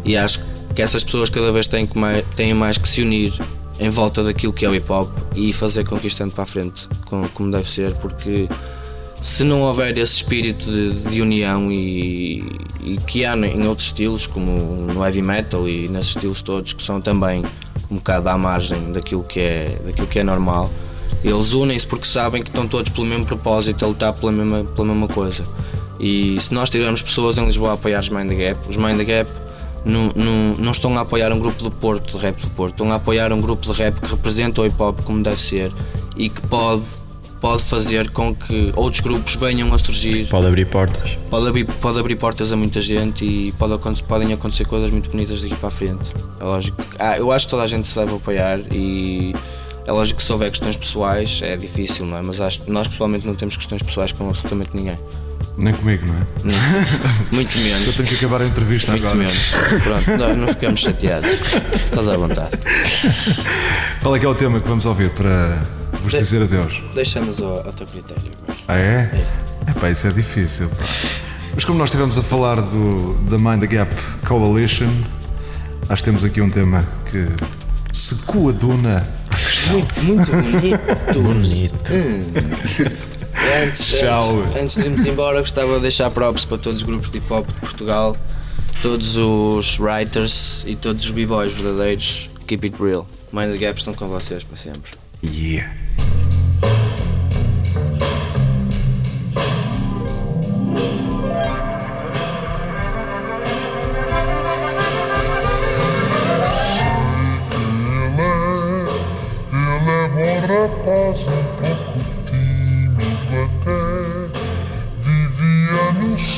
E acho que essas pessoas cada vez têm, que mai- têm mais que se unir em volta daquilo que é o hip hop e fazer ande para a frente como, como deve ser, porque se não houver esse espírito de, de união e, e que há em outros estilos, como no heavy metal e nesses estilos todos que são também um bocado à margem daquilo que é, daquilo que é normal, eles unem-se porque sabem que estão todos pelo mesmo propósito, a lutar pela mesma, pela mesma coisa. E se nós tivermos pessoas em Lisboa a apoiar os Mind the Gap, os Mind the Gap não, não, não estão a apoiar um grupo do Porto, de rap do Porto, estão a apoiar um grupo de rap que representa o hip hop como deve ser e que pode, pode fazer com que outros grupos venham a surgir. Pode abrir portas. Pode abrir, pode abrir portas a muita gente e pode, podem acontecer coisas muito bonitas daqui para a frente. É lógico. que- ah, eu acho que toda a gente se deve apoiar e é lógico que se houver questões pessoais é difícil, não é? Mas acho nós pessoalmente não temos questões pessoais com absolutamente ninguém. Nem comigo, não é? Nem- muito menos. Eu tenho que acabar a entrevista Muito agora. menos. Pronto, nós não ficamos chateados. Estás à vontade. Qual é que é o tema que vamos ouvir para vos De- dizer adeus? Deixamos ao, ao teu critério. agora. Ah é? É pá, isso é difícil. pá. Mas como nós estivemos a falar do, da Mind the Gap Coalition, acho que temos aqui um tema que se coaduna à questão. Muito, muito bonito. Bonito. Antes, Tchau. antes, antes de irmos embora, gostava de deixar props para todos os grupos de hip hop de Portugal, todos os writers e todos os b-boys verdadeiros. Keep it real. Mind the Gap estão com vocês para sempre. Yeah.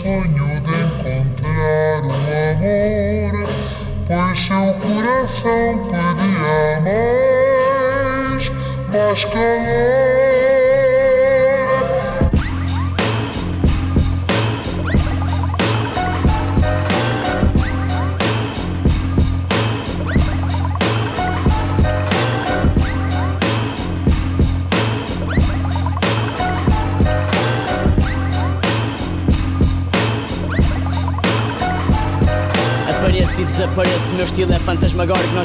Sonho de encontrar o amor, pois seu coração pedia mais, mais calor.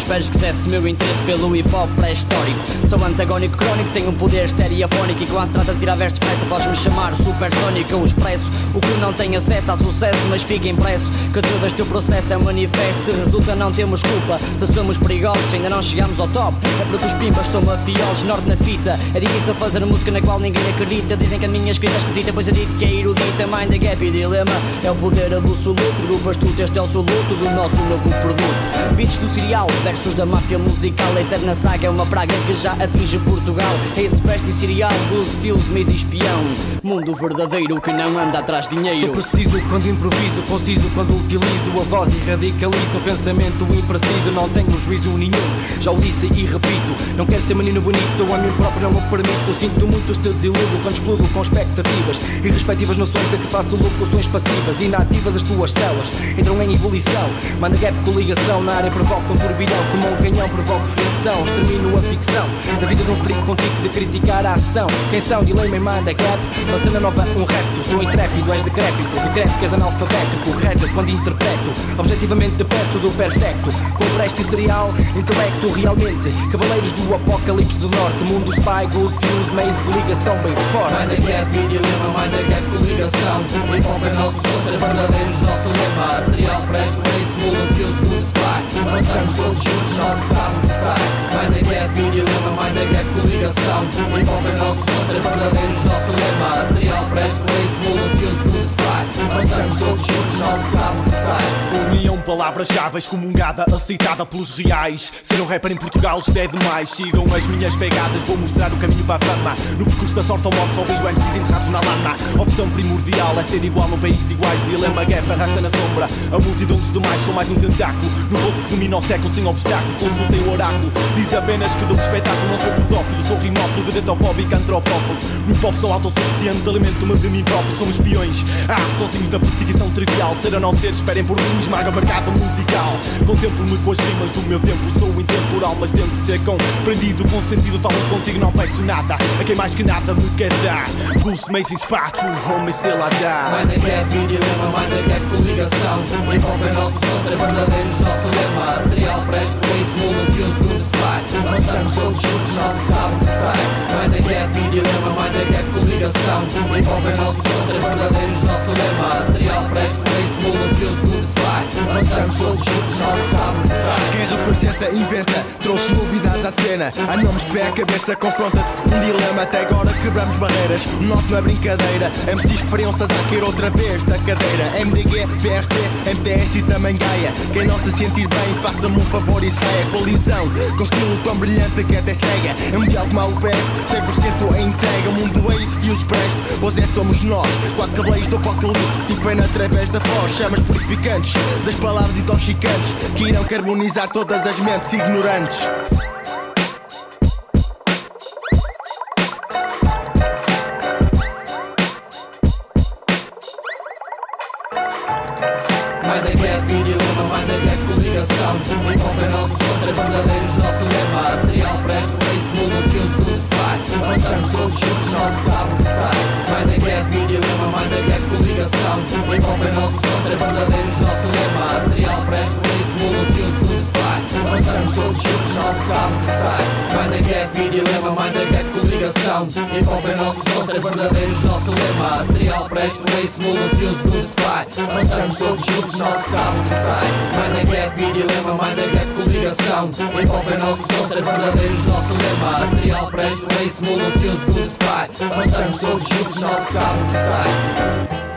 Esperes que cesse meu interesse pelo hip hop pré-histórico. Sou antagónico crónico, tenho um poder estereofónico E quando se trata de tirar versos depressa podes-me chamar supersónico. Eu expresso o que não tem acesso a sucesso Mas fica impresso que todo este teu processo é manifesto. Se resulta não temos culpa, se somos perigosos Ainda não chegamos ao top, é porque os pimbas são mafiosos Norte na fita, é difícil fazer música na qual ninguém acredita. Dizem que a minha escrita é esquisita, pois eu digo que é erudita. Mind the gap e dilema, é o poder absoluto. Grupas tu, este é o soluto do nosso novo produto. Beats do cereal, versos da máfia musical A eterna saga é uma praga que já atinge Portugal É esse peste e cereal, dos fios, mês e espião Mundo verdadeiro que não anda atrás de dinheiro Sou preciso quando improviso, conciso quando utilizo a voz e radicalizo pensamento impreciso. Não tenho juízo nenhum, já o disse e repito. Não quero ser menino bonito, a mim próprio não o permito. Sinto muito se desiludo quando explodo com expectativas e respectivas noções de que faço locuções passivas, inativas as tuas celas. Entram em ebulição, manda gap coligação na área provoca um turbilhão, como um canhão provoca fricção. Extermino a ficção da vida de um freak contigo de criticar a ação. Quem são? Dilema e manda uma cena nova, um repto. Sou intrépido, és decrépito, decrépito que és analfabeto, correto quando interpreto, objetivamente de perto do perfecto. Com preste e cereal, intelecto realmente. Cavaleiros do apocalipse do norte, mundo spy, goose, fuse, meios de ligação bem forte. Mind the gap, dilema, mind the gap, coligação Hip hop é nosso som, ser verdadeiros, nosso lema Cereal, presto, race, mula, fios, goose, spy Nós estamos todos juntos, nós sabemos que sai Mind the gap, dilema, mind the gap, coligação Hip hop é nosso som, ser verdadeiros, nosso lema Cereal, presto, Nós estamos todos juntos, nós sabemos que sai União palavras-chave excomungada, aceitada pelos reais. Ser um rapper em Portugal isto é demais. Sigam as minhas pegadas, vou mostrar o caminho para a fama. No percurso da sorte ao morte, só vejo MCs enterrados na lama. Opção primordial é ser igual num país de iguais. Dilema gap arrasta na sombra. A multidão dos demais sou mais um tentáculo. No povo que domina o século sem obstáculo. Consultei o oráculo. Diz apenas que dou espetáculo. Não sou pedófilo, sou rimófilo, vedetofóbico, antropófago. No pop sou autossuficiente, alimento-me de mim próprio. Somos espiões. Ah, sozinhos na perseguição trivial. Ser ou não ser, esperem por mim, esmaga o mercado musical. Contemplo-me com as rimas do meu tempo. Sou intemporal, mas tento ser compreendido. Com sentido, falo contigo, não peço nada. A quem mais que nada me quer dar. Goose, Macy's, Pátrio, home, still I die. Mind the gap, dilema, mind the gap, coligação Hip hop é nosso som, ser verdadeiros, nosso lema Cereal, presto, race, mula, fios, goose, spy Nós estamos todos juntos, nós sabemos que sai Mind the gap, dilema, mind the gap, coligação Hip hop é nosso som, ser verdadeiros, nosso lema Cereal, presto, race, mula, fios, goose, spy Nós estamos todos juntos, nós que sai Quem representa, inventa, cena. Nomes que vê a cabeça, confronta-te. Um dilema, até agora quebramos barreiras. Nosso não é brincadeira. MCs que fariam-se a cair outra vez da cadeira. MDG, PRT, MTS e também Gaia. Quem não se sentir bem, faça-me um favor e saia. Colisão, com estilo tão brilhante que até cega. É mundial como a UPS, 100% em entrega. O mundo é isso que os presto, pois é somos nós. Quatro cavaleiros do apocalipse, e vem através da voz. Chamas purificantes, das palavras intoxicantes, que irão carbonizar todas as mentes ignorantes. Coligação Hip hop é nosso só ser verdadeiros, nosso lema Serial presto, ace, mula, de um segundo spy Nós estamos todos juntos, nosso sábado que sai. Mind the gap, dilema, mind the gap, coligação. Hip hop é nosso só ser verdadeiros, nosso lema Serial presto, ace, mula, de um segundo spy Nós estamos todos juntos, nosso sábado que sai